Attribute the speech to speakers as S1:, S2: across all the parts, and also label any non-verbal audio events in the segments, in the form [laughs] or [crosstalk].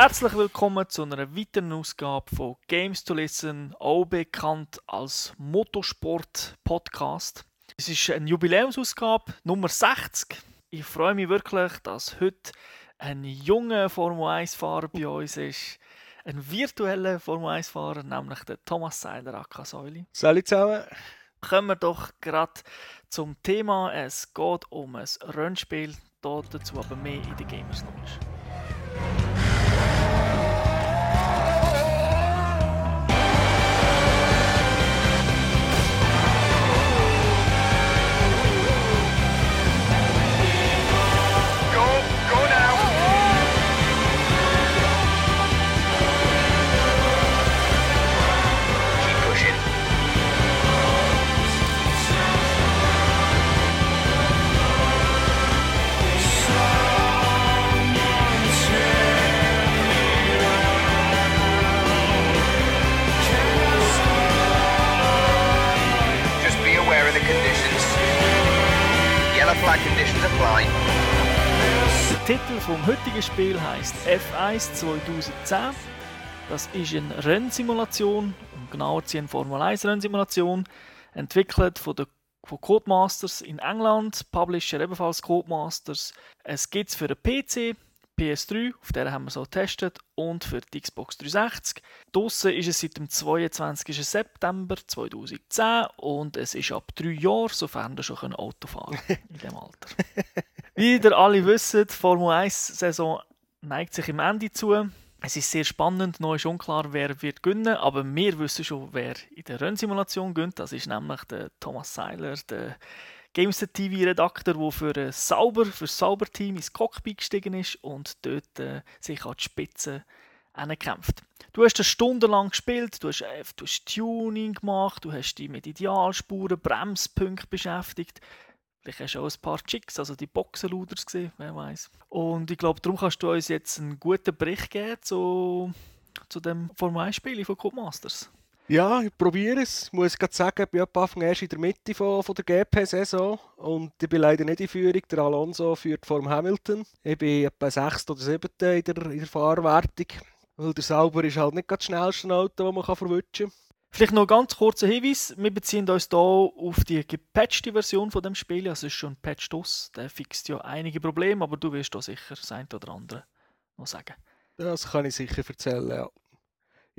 S1: Herzlich willkommen zu einer weiteren Ausgabe von Games to Listen, auch bekannt als Motorsport-Podcast. Es ist eine Jubiläumsausgabe Nummer 60. Ich freue mich wirklich, dass heute ein junger Formel 1-Fahrer bei uns ist. Ein virtueller Formel 1-Fahrer, nämlich der Thomas Seiler Akasäuli.
S2: Salut zusammen.
S1: Kommen wir doch gerade zum Thema. Es geht um ein Rennspiel, dazu aber mehr in der Gamers Knowledge.
S3: Apply.
S1: Der Titel vom heutigen Spiel heißt F1 2010. Das ist eine Rennsimulation, um genauer zu eine Formel 1 Rennsimulation, entwickelt von der von Codemasters in England, Publisher ebenfalls Codemasters. Es gibt es für den PC, PS3, auf der haben wir so getestet, und für die Xbox 360. Draussen ist es seit dem 22. September 2010 und es ist ab drei Jahren, sofern du schon Auto fahren [laughs] in dem Alter. Wie ihr alle wisst, die Formel 1-Saison neigt sich im Ende zu. Es ist sehr spannend, noch ist unklar, wer wird gewinnen, aber wir wissen schon, wer in der Rennsimulation gewinnt. Das ist nämlich der Thomas Seiler, der Gameset TV-Redakteur, der für ein Sauber, für das Sauber-Team ins Cockpit gestiegen ist und dort äh, sich an die Spitze kämpft. Du hast das stundenlang gespielt, du hast, äh, du hast Tuning gemacht, du hast dich mit Idealspuren, Bremspunkten beschäftigt. Vielleicht hast du auch ein paar Chicks, also die Boxenluders gesehen, wer weiß. Und ich glaube, darum kannst du uns jetzt einen guten Bericht geben zu, zu dem Formel 1-Spiel von Codemasters.
S2: Ja, ich probiere es. Ich muss gerade sagen, ich bin ab Anfang erst in der Mitte von, von der GP-Saison und ich bin leider nicht in Führung. Der Alonso führt vor Hamilton. Ich bin etwa 6. oder 7. in der, in der Fahrwertung, weil der Sauber ist halt nicht das schnellste Auto, das man kann verwutschen kann.
S1: Vielleicht noch ganz kurzer Hinweis. Wir beziehen uns hier auf die gepatchte Version von dem Spiel. Also es ist schon ein Patch aus. Der fixt ja einige Probleme, aber du wirst da sicher das eine oder andere noch sagen.
S2: Das kann ich sicher erzählen, ja.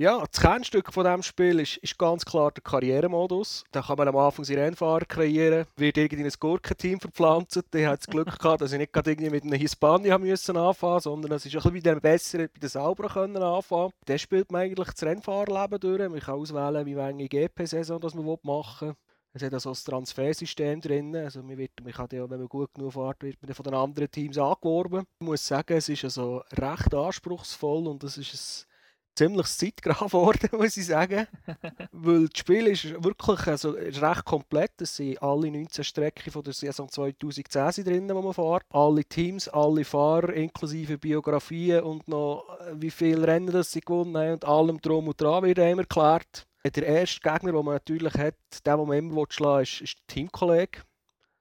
S2: Ja, das Kernstück von diesem Spiel ist, ist ganz klar der Karrieremodus. Da kann man am Anfang seinen Rennfahrer kreieren, wird irgendwie in ein Gurkenteam verpflanzt. Ich hatte das Glück [laughs] gehabt, dass ich nicht gerade irgendwie mit einem Hispanier müssen anfangen sondern es ist ein bisschen wie der Besseren bei den Sauberen können anfangen. Der spielt man eigentlich das Rennfahrerleben durch. Man kann auswählen, wie lange GP-Saison man machen will. Es hat also ein Transfersystem drin. Also man, wird, man kann ja, wenn man gut genug fährt, wird man von den anderen Teams angeworben. Ich muss sagen, es ist also recht anspruchsvoll und es ist ein ziemlich Zeitgraf [laughs] geworden, muss ich sagen. Weil das Spiel ist wirklich also, ist recht komplett. Es sind alle 19 Strecken von der Saison 2010 drin, die man fährt. Alle Teams, alle Fahrer, inklusive Biografien und noch äh, wie viele Rennen das sie gewonnen haben und allem drum und dran wird einem erklärt. Der erste Gegner, den man natürlich hat, den man immer schlagen ist, ist der Teamkollege.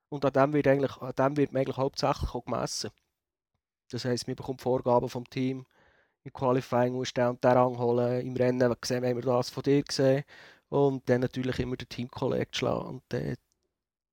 S2: Und an dem wird, eigentlich, an dem wird man eigentlich hauptsächlich auch gemessen. Das heisst, man bekommt Vorgaben vom Team im Qualifying musst du den und den Rang holen. Im Rennen sehen wir das von dir gesehen. Und dann natürlich immer den Teamkollegen schlagen. Und dann,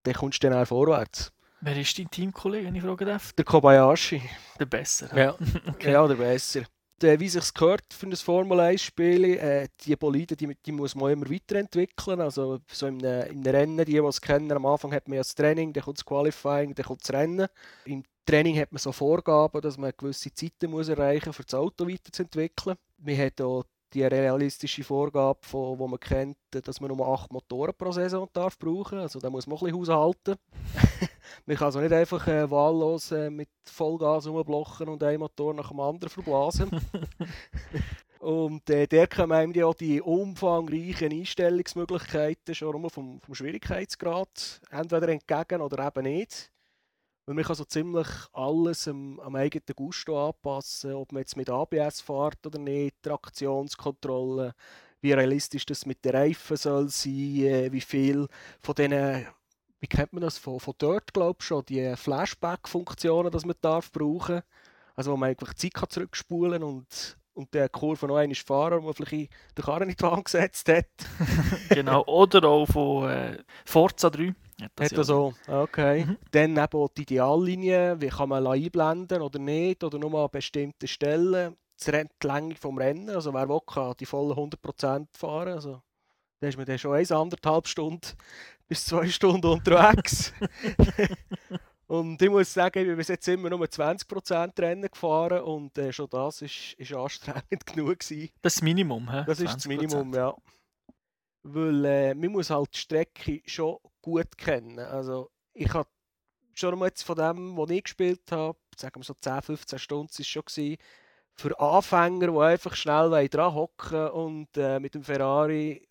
S2: dann kommst du dann auch vorwärts.
S1: Wer ist dein Teamkollege, wenn ich fragen darf?
S2: Der Kobayashi.
S1: Der Besser.
S2: Ja, [laughs] okay. ja der Besser. Der, wie sich gehört für ein Formel 1-Spiel, äh, die Boliden, die, die muss man immer weiterentwickeln. Also so in einem, Rennen, die, die es kennen, am Anfang hat man ja das Training, dann kommt das Qualifying, dann kommt das Rennen. Im Training hat man so Vorgaben, dass man gewisse Zeiten muss erreichen muss, um das Auto weiterzuentwickeln. Man hat auch die realistische Vorgabe, von, wo man kennt, dass man nur acht Motoren pro Saison darf brauchen. Also da muss man ein bisschen haushalten. [laughs] man kann also nicht einfach äh, wahllos äh, mit Vollgas rumblocken und einen Motor nach dem anderen verblasen. [laughs] und äh, der kommen einem ja die umfangreichen Einstellungsmöglichkeiten schon vom, vom Schwierigkeitsgrad entweder entgegen oder eben nicht. Weil man kann so ziemlich alles am, am eigenen Gusto anpassen, ob man jetzt mit ABS fährt oder nicht, Traktionskontrolle, wie realistisch das mit den Reifen soll sein, äh, wie viel von diesen, wie kennt man das, von, von dort glaube ich schon, die Flashback-Funktionen, die man darf brauchen also wo man einfach Zeit kann zurückspulen und und der Kurve noch einmal fahren, wo vielleicht den Karren in die Wand hat. [laughs]
S1: genau, oder auch von äh, Forza 3.
S2: Hat das hat ja so, okay. Mhm. Dann eben auch die Ideallinie, wie kann man einblenden oder nicht, oder nur an bestimmten Stellen. Die Länge vom Rennen, also wer will, kann die vollen 100% fahren. Also, da ist man dann schon eins, anderthalb Stunden [laughs] bis zwei Stunden unterwegs. [laughs] und ich muss sagen, ich bin bis jetzt immer nur 20% Rennen gefahren und äh, schon das ist, ist anstrengend [laughs] genug gewesen.
S1: Das ist das Minimum, hä?
S2: Das ist das Minimum, ja. Weil äh, man muss halt die Strecke schon gut kennen. Also ich habe schon mal jetzt von dem, was ich gespielt habe, sagen wir so 10, 15 Stunden, ist schon gewesen, für Anfänger, die einfach schnell dran hocken und äh, mit dem Ferrari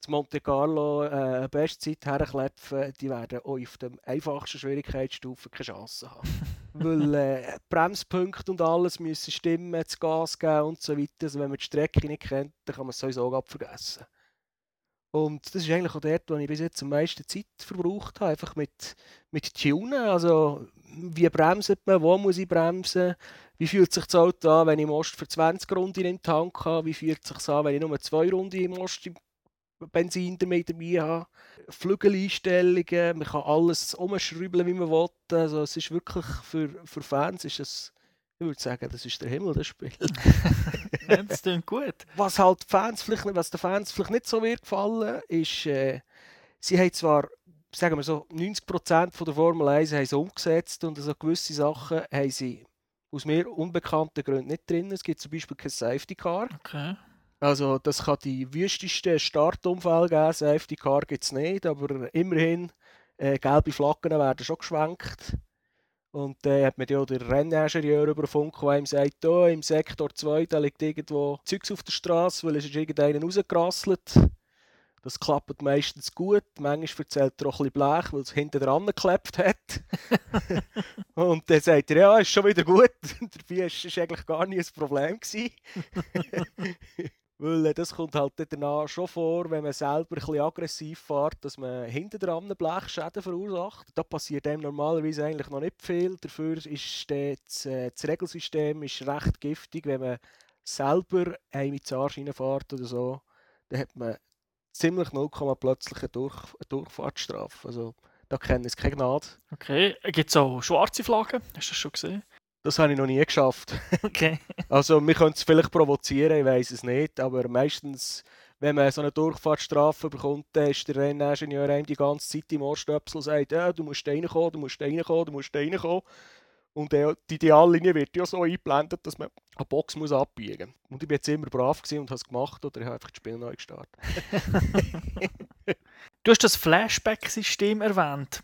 S2: zu Monte Carlo äh, eine Bestzeit herklepfen, die werden auch auf der einfachsten Schwierigkeitsstufe keine Chance haben. [laughs] Weil äh, Bremspunkte und alles müssen stimmen, das Gas geben und so weiter. Also wenn man die Strecke nicht kennt, dann kann man es sowieso abvergessen. Und das ist eigentlich auch dort, wo ich bis jetzt am meisten Zeit verbraucht habe, einfach mit, mit Tunen. Also, wie bremst man, wo muss ich bremsen, wie fühlt sich das Auto an, wenn ich Most für 20 Runden im Tank habe, wie fühlt es sich an, wenn ich nur zwei Runden im Most Benzin damit dabei habe. Flügeleinstellungen, man kann alles umschrauben, wie man will. Also es ist wirklich, für, für Fans ist es, ich würde sagen, das ist der Himmel, das Spiel.
S1: das klingt gut.
S2: Was halt Fans vielleicht, was den Fans vielleicht nicht so wird gefallen, ist, äh, sie haben zwar, sagen wir so, 90% von der Formel 1 haben sie umgesetzt und also gewisse Sachen haben sie aus mir unbekannten Gründen nicht drin. Es gibt zum Beispiel kein Safety Car.
S1: Okay.
S2: Also das kann die wüstesten Startunfälle geben, Safety Car gibt es nicht, aber immerhin äh, gelbe Flaggen werden schon geschwenkt. Und dann äh, hat man ja den Renningenieur über Funk, der ihm sagt, oh, im Sektor 2 da liegt irgendwo Zeugs auf der Straße, weil es ist irgendeiner rausgerasselt. Das klappt meistens gut. Manchmal erzählt er auch ein bisschen Blech, weil es hinten dran geklebt hat. [laughs] und dann sagt er, ja, ist schon wieder gut. [laughs] Dabei war es eigentlich gar nicht ein Problem. [laughs] Weil äh, das kommt halt danach schon vor, wenn man selber ein aggressiv fährt, dass man hinten dran Blechschäden verursacht. Da passiert einem normalerweise eigentlich noch nicht viel. Dafür ist das, äh, das Regelsystem ist recht giftig. Wenn man selber einem ins Arsch reinfährt oder so, dann hat man ziemlich 0, plötzlich eine, Durch eine Durchfahrtsstrafe. Also da kennen es keine Gnade.
S1: Okay, gibt es auch schwarze Flaggen? Hast du das schon gesehen?
S2: Das habe ich noch nie geschafft. [laughs]
S1: Okay.
S2: Also, wir können es vielleicht provozieren, ich weiß es nicht, aber meistens, wenn man so eine Durchfahrtsstrafe bekommt, dann ist der Renningenieur einem die ganze Zeit im Ohrstöpsel und sagt, ja, du musst reinkommen, du musst reinkommen, du musst reinkommen. Und die Ideallinie wird ja so eingeblendet, dass man eine Box muss abbiegen muss. Und ich war jetzt immer brav und habe es gemacht oder ich habe einfach das Spiel neu gestartet. [laughs]
S1: du hast das Flashback-System erwähnt.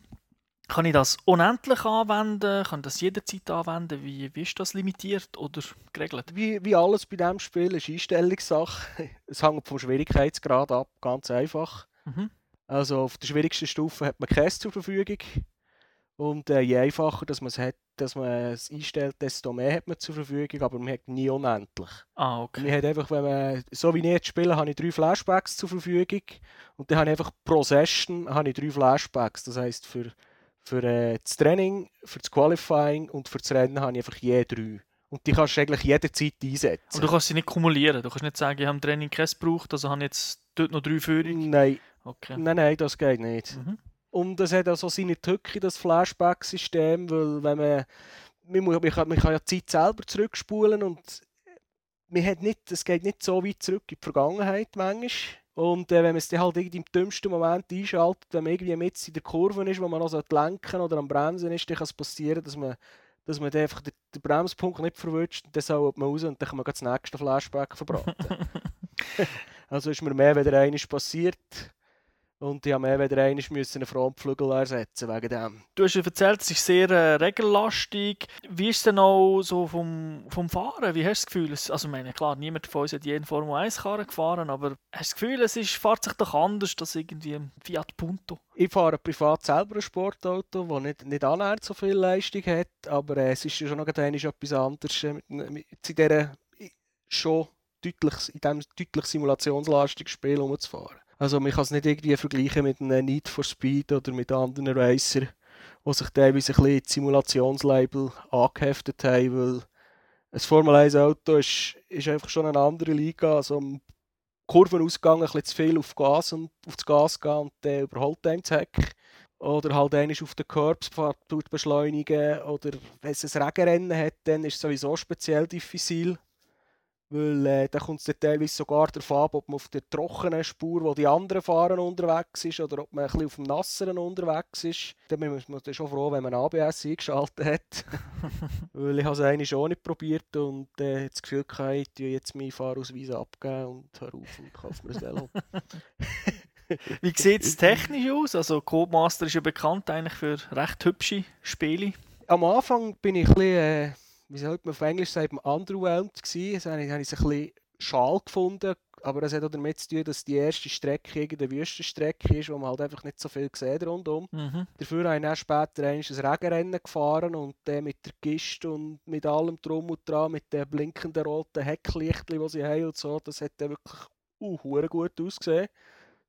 S1: Kann ich das unendlich anwenden? Kann ich das jederzeit anwenden? Wie, wie ist das limitiert oder geregelt?
S2: Wie, wie alles bei diesem Spiel ist Einstellungssache. [laughs] Es hängt vom Schwierigkeitsgrad ab, ganz einfach. Mhm. Also auf der schwierigsten Stufe hat man Käse zur Verfügung. Und äh, je einfacher dass man es hat, dass man es einstellt, desto mehr hat man zur Verfügung, aber man hat nie unendlich.
S1: Ah, okay.
S2: Man hat einfach, wenn man, so wie ich jetzt spiele, habe ich drei Flashbacks zur Verfügung und dann habe ich einfach pro Session habe ich drei Flashbacks. Das heisst, für für äh, das Training, für das Qualifying und für das Rennen habe ich einfach je drei. Und die kannst du eigentlich jederzeit einsetzen.
S1: Aber du kannst sie nicht kumulieren. Du kannst nicht sagen, ich habe im Training keins gebraucht, also habe ich jetzt dort noch drei Führungen.
S2: Nein.
S1: Okay.
S2: Nein, nein, das geht nicht. Mhm. Und es hat auch so seine Tücke, das Flashback-System, weil wenn man, man, muss, man, kann, man kann ja die Zeit selber zurückspulen und man hat nicht, es geht nicht so weit zurück in die Vergangenheit manchmal. Und äh, wenn man es dann halt irgendwie im dümmsten Moment einschaltet, wenn man irgendwie mit in der Kurve ist, wo man noch lenken oder am Bremsen ist, dann kann es passieren, dass man, dass man einfach den, den Bremspunkt nicht verwünscht, dann soll man raus und dann kann man das nächste Flashback verbraten. [laughs] also ist mir mehr wieder eines passiert. Und ich habe mehr wieder einmal einen Frontflügel ersetzen wegen dem.
S1: Du hast ja erzählt, es ist sehr äh, regellastig. Wie ist es denn auch so vom, vom Fahren? Wie hast du das Gefühl? Es, also meine, klar, niemand von uns hat jeden Formel 1 Karren gefahren, aber hast du das Gefühl, es ist, fährt sich doch anders als irgendwie ein Fiat Punto?
S2: Ich fahre privat selber ein Sportauto, das nicht, nicht annähernd so viel Leistung hat, aber äh, es ist schon noch etwas anderes äh, mit, mit, in dieser schon deutlich, in diesem deutlich simulationslastigen Spiel umzufahren. Also man kann es nicht irgendwie vergleichen mit einem Need for Speed oder mit anderen Racer, die sich teilweise ein bisschen Simulationslabel angeheftet haben, weil Ein Formel 1 Auto ist, ist einfach schon eine andere Liga. Also Kurvenausgang ein bisschen zu viel auf Gas und auf das Gas gehen und dann überholt einem das Heck. Oder halt einmal auf den Curbs beschleunigen. Oder wenn es ein Regenrennen hat, dann ist es sowieso speziell diffizil. Weil äh, da kommt es teilweise sogar darauf ab, ob man auf der trockenen Spur, wo die anderen fahren, unterwegs ist, oder ob man ein bisschen auf dem nasseren unterwegs ist. Dann ist man schon froh, wenn man ABS eingeschaltet hat. [laughs] Weil ich habe es eigentlich schon nicht probiert und äh, das Gefühl hatte, ich jetzt meinen Fahrausweis abgeben und hör auf und kaufe mir ein Velo. [laughs]
S1: Wie sieht es technisch aus? Also Codemaster ist ja bekannt eigentlich für recht hübsche Spiele.
S2: Am Anfang bin ich ein bisschen... Äh, wie sagt man auf Englisch sagt, underwhelmed gewesen. Das habe ich, habe ich ein bisschen schal gefunden. Aber das hat auch damit zu tun, dass die erste Strecke eine Wüstenstrecke ist, wo man halt einfach nicht so viel sieht rundum. Mhm. Dafür habe ich dann später ein Regenrennen gefahren und dann mit der Kiste und mit allem drum und dran, mit den blinkenden roten Hecklichtchen, die sie haben und so, das hat dann wirklich uh, gut ausgesehen.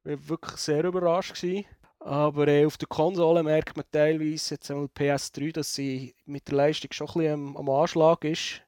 S2: Ich war wirklich sehr überrascht. Gewesen. Aber äh, auf der Konsole merkt man teilweise, jetzt einmal PS3, dass sie mit der Leistung schon ein bisschen am, am Anschlag ist.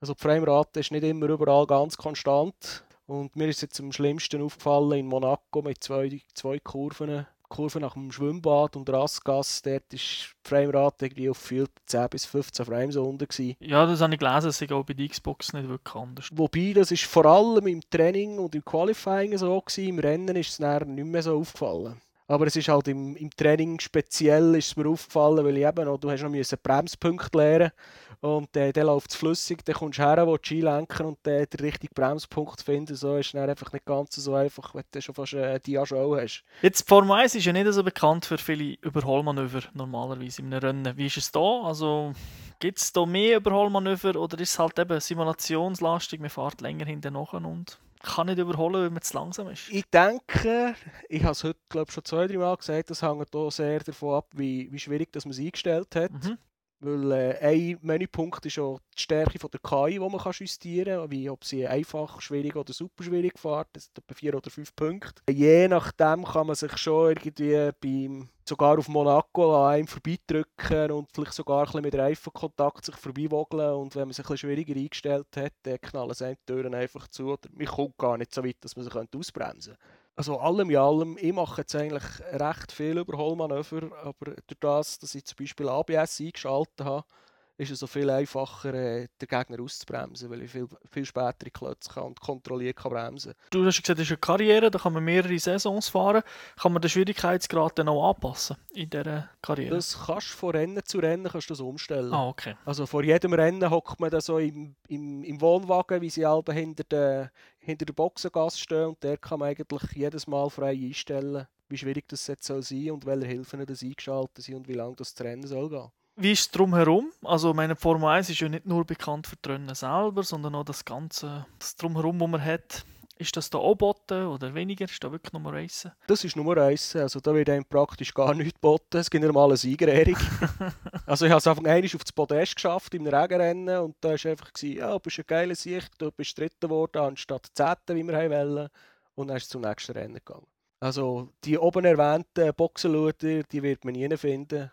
S2: Also die Framerate ist nicht immer überall ganz konstant. Und mir ist jetzt am schlimmsten aufgefallen in Monaco mit zwei, zwei Kurven. Kurve nach dem Schwimmbad und Rastgas, dort ist die Framerate irgendwie auf 10 bis 15 Frames unter. Gewesen.
S1: Ja, das habe ich gelesen, das ist auch bei der Xbox nicht wirklich anders.
S2: Wobei, das ist vor allem im Training und im Qualifying so gewesen, im Rennen ist es nicht mehr so aufgefallen. Aber es ist halt im, im Training speziell ist es mir aufgefallen, weil ich eben noch, du hast noch müssen Bremspunkt lernen und äh, dann läuft es flüssig, dann kommst du her, wo du lenken und äh, den richtigen Bremspunkt finden. So ist es einfach nicht ganz so einfach, wenn du schon fast eine Dia-Show hast.
S1: Jetzt Formel 1 ist ja nicht so bekannt für viele Überholmanöver normalerweise in einem Rennen. Wie ist es da? Also gibt es da mehr Überholmanöver oder ist es halt eben simulationslastig, man fährt länger hinten nachher und kann nicht überholen, wenn man zu langsam ist.
S2: Ich denke, ich habe es heute glaube schon zwei, drei Mal gesagt, das hängt hier sehr davon ab, wie, wie schwierig dass man es eingestellt hat. Mhm. Weil äh, ein Menüpunkt ist auch die Stärke von der KI, die man kann justieren kann, wie ob sie einfach, schwierig oder super schwierig fährt. Das sind etwa vier oder fünf Punkte. Je nachdem kann man sich schon irgendwie beim, sogar auf Monaco an einem vorbeidrücken und vielleicht sogar ein mit Reifenkontakt sich vorbeiwogeln. Und wenn man sich ein schwieriger eingestellt hat, dann knallen sie die Türen einfach zu. Oder man kommt gar nicht so weit, dass man sie ausbremsen könnte also allem in allem, ich mache jetzt eigentlich recht viel Überholmanöver, aber durch das, dass ich zum Beispiel ABS eingeschaltet habe, ist es so viel einfacher, äh, den Gegner auszubremsen, weil ich viel, viel später Klötze kann und kontrolliert kann bremsen.
S1: Du hast gesagt, das ist eine Karriere, da kann man mehrere Saisons fahren. Kann man den Schwierigkeitsgrad dann auch anpassen in dieser Karriere?
S2: Das kannst du von Rennen zu Rennen kannst du das umstellen.
S1: Ah, okay.
S2: Also vor jedem Rennen hockt man da so im, im, im Wohnwagen, wie sie alle hinter der, hinter der Boxengasse stehen und der kann man eigentlich jedes Mal frei einstellen, wie schwierig das jetzt soll sein und welche Hilfen das eingeschaltet sind und wie lange das Rennen soll gehen.
S1: Wie ist es drumherum? Also meine Formel 1 ist ja nicht nur bekannt für die Rennen selber, sondern auch das Ganze, das drumherum, was man hat. Ist das da auch boten oder weniger? Ist da wirklich Nummer 1?
S2: Das ist Nummer 1. Also da wird einem praktisch gar nichts geboten. Es gibt normal eine Siegerehrung. [laughs] also ich habe es einfach einmal auf das Podest geschafft im Regenrennen und da war einfach, ja, du bist ein geiler Sieg, du bist Dritter geworden anstatt Zehnter, wie wir wollen. Und dann ist es zum nächsten Rennen gegangen. Also die oben erwähnten Boxenluder, die wird man nie finden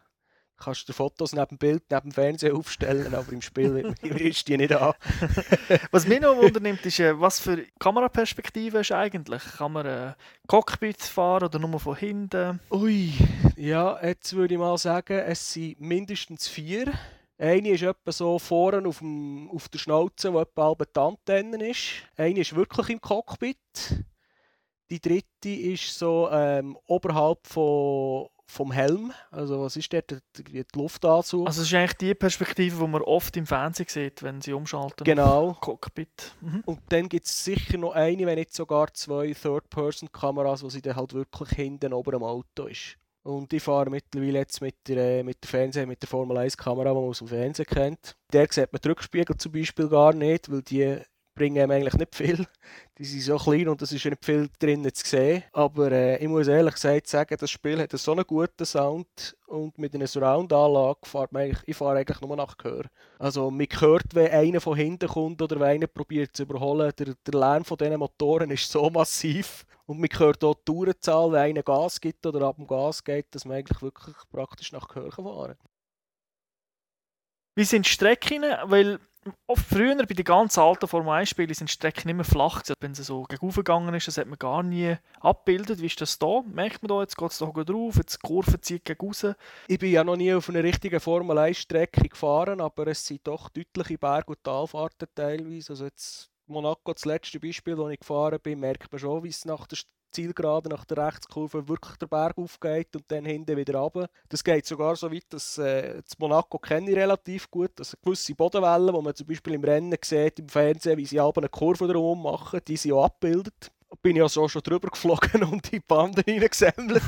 S2: kannst du Fotos neben dem Bild, neben dem Fernseher aufstellen, aber im Spiel [laughs] du die nicht an. [laughs]
S1: was mich noch wundernimmt, ist, äh, was für Kameraperspektive ist eigentlich? Kann man äh, Cockpit fahren oder nur von hinten?
S2: Ui, ja, jetzt würde ich mal sagen, es sind mindestens vier. Eine ist etwa so vorne auf, dem, auf der Schnauze, wo etwa halb die Antenne ist. Eine ist wirklich im Cockpit. Die dritte ist so ähm, oberhalb von vom Helm. Also was ist dort die, die Luftanzug?
S1: Also es ist eigentlich die Perspektive, die man oft im Fernsehen sieht, wenn sie umschalten.
S2: Genau.
S1: Cockpit.
S2: Mhm. Und dann gibt es sicher noch eine, wenn nicht sogar zwei Third-Person-Kameras, wo sie dann halt wirklich hinten oben am Auto ist. Und ich fahre mittlerweile jetzt mit der, mit der Fernseh, mit der Formel 1 Kamera, die man aus dem Fernsehen kennt. Der sieht man die Rückspiegel zum Beispiel gar nicht, weil die bringen einem eigentlich nicht viel. [laughs] Die sind so klein und es ist nicht viel drinnen zu sehen. Aber äh, ich muss ehrlich gesagt sagen, das Spiel hat so einen guten Sound und mit einer Surround-Anlage fahrt man eigentlich, ich fahre eigentlich nur nach Gehör. Also man hört, wenn einer von hinten kommt oder wenn einer probiert zu überholen, der, der Lärm von diesen Motoren ist so massiv. Und man hört auch die Tourenzahl, wenn einer Gas gibt oder ab dem Gas geht, dass man eigentlich wirklich praktisch nach Gehör fahren kann.
S1: Wie sind die Strecken? Weil oft früher bei den ganz alten Formel 1 Spielen sind Strecken immer flach. Wenn sie so gegangen ist, das hat man gar nie abgebildet. Wie ist das da? Merkt man da, jetzt geht es da drauf, jetzt die Kurve zieht gegen raus.
S2: Ich bin ja noch nie auf einer richtigen Formel 1 Strecke gefahren, aber es sind doch deutliche Berg- und Talfahrten teilweise. Also jetzt Monaco, das letzte Beispiel, wo ich gefahren bin, merkt man schon, wie es nach der Zielgerade, nach der Rechtskurve wirklich der Berg aufgeht und dann hinten wieder runter. Das geht sogar so weit, dass äh, das Monaco kenne ich relativ gut, dass gewisse Bodenwellen, die man zum Beispiel im Rennen sieht, im Fernsehen, wie sie aber eine Kurve drum machen, die sind auch abgebildet. Bin ich also schon drüber geflogen [laughs] und in die Banden reingesammelt.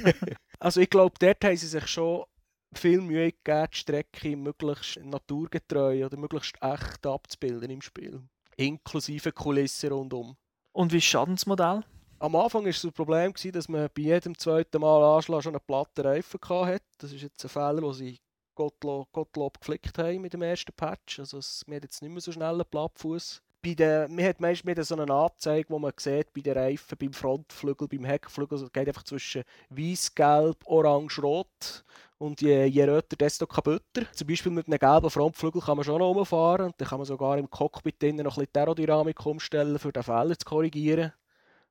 S2: [laughs] also ich glaube, dort haben sie sich schon viel Mühe gegeben, die Strecke möglichst naturgetreu oder möglichst echt abzubilden im Spiel. Inklusive Kulissen rundum.
S1: Und wie ist das Schadensmodell?
S2: Am Anfang war das Problem, dass man bei jedem zweiten Mal Anschlag schon einen platten Reifen hatte. Das ist jetzt ein Fehler, den sie Gottlob, Gottlob geflickt haben mit dem ersten Patch. Also es, man hat jetzt nicht mehr so schnell einen Plattfuß. Bei den, man hat meistens so eine Anzeige, wo man sieht, bei den Reifen, beim Frontflügel, beim Heckflügel, also es geht einfach zwischen weiß, gelb, orange, rot. Und je, je röter, desto kaputter. Zum Beispiel mit einem gelben Frontflügel kann man schon noch rumfahren. Und dann kann man sogar im Cockpit noch ein bisschen Aerodynamik umstellen, um den Fehler zu korrigieren.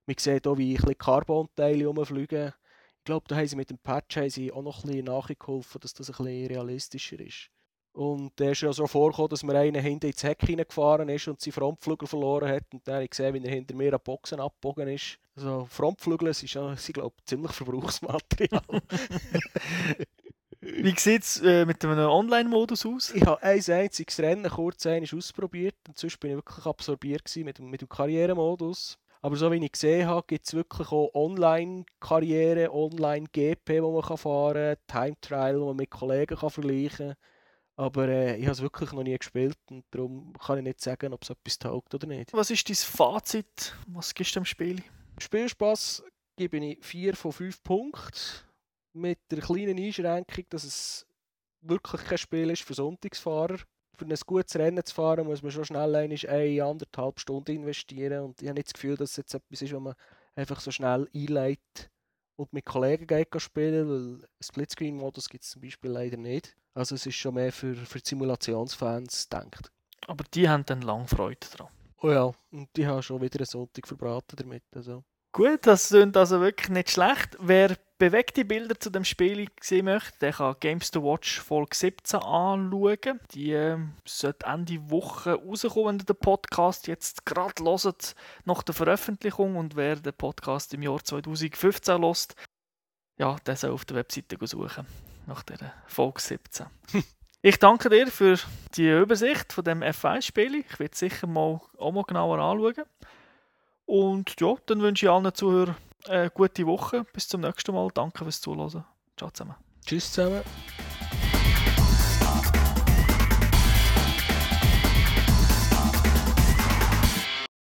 S2: Man sieht auch, wie ein Carbon-Teile rumfliegen. Ich glaube, da haben sie mit dem Patch haben sie auch noch ein bisschen nachgeholfen, dass das ein bisschen realistischer ist. Und da ist ja so vorgekommen, dass mir einer hinten ins Heck hineingefahren ist und seinen Frontflügel verloren hat. Und dann habe ich gesehen, wie er hinter mir an Boxen abgebogen ist. Also Frontflügel sind, ja, sind glaube ich, ziemlich Verbrauchsmaterial. [laughs] [laughs]
S1: Wie sieht es äh, mit einem Online-Modus aus?
S2: Ich habe ein einziges Rennen kurz ausprobiert und sonst bin ich wirklich absorbiert mit, mit dem Karrieremodus. Aber so wie ich gesehen habe, gibt es wirklich auch Online-Karriere, Online-GP, wo man fahren kann, Time-Trial, wo man mit Kollegen kann vergleichen kann. Aber äh, ich habe es wirklich noch nie gespielt und darum kann ich nicht sagen, ob es etwas taugt oder nicht.
S1: Was ist dein Fazit? Was gibst du dem Spiel?
S2: Spielspaß gebe ich 4 von 5 Punkten. Mit der kleinen Einschränkung, dass es wirklich kein Spiel ist für Sonntagsfahrer für ein gutes Rennen zu fahren, muss man schon schnell eine anderthalb Stunden investieren. Und ich habe nicht das Gefühl, dass es jetzt etwas ist, was man einfach so schnell einleitet und mit Kollegen geht spielen, weil Splitscreen-Modus gibt es zum Beispiel leider nicht. Also es ist schon mehr für, für Simulationsfans gedacht.
S1: Aber die haben dann lange Freude daran.
S2: Oh ja, und die haben schon wieder einen Sonntag verbraten damit. Also.
S1: Gut, das klingt also wirklich nicht schlecht. Wer bewegte Bilder zu dem Spiel sehen möchte, der kann Games to Watch Folge 17 anschauen. Die äh, sollte Ende Woche rauskommen, wenn ihr den Podcast jetzt gerade hört, nach der Veröffentlichung. Und wer den Podcast im Jahr 2015 lost, ja, der soll auf der Webseite suchen, nach der Folge 17. [laughs] Ich danke dir für die Übersicht von dem F1-Spiel. Ich werde es sicher mal, auch mal genauer anschauen. Und ja, dann wünsche ich allen Zuhörern eine gute Woche. Bis zum nächsten Mal. Danke fürs Zuhören. Ciao zusammen.
S2: Tschüss zusammen.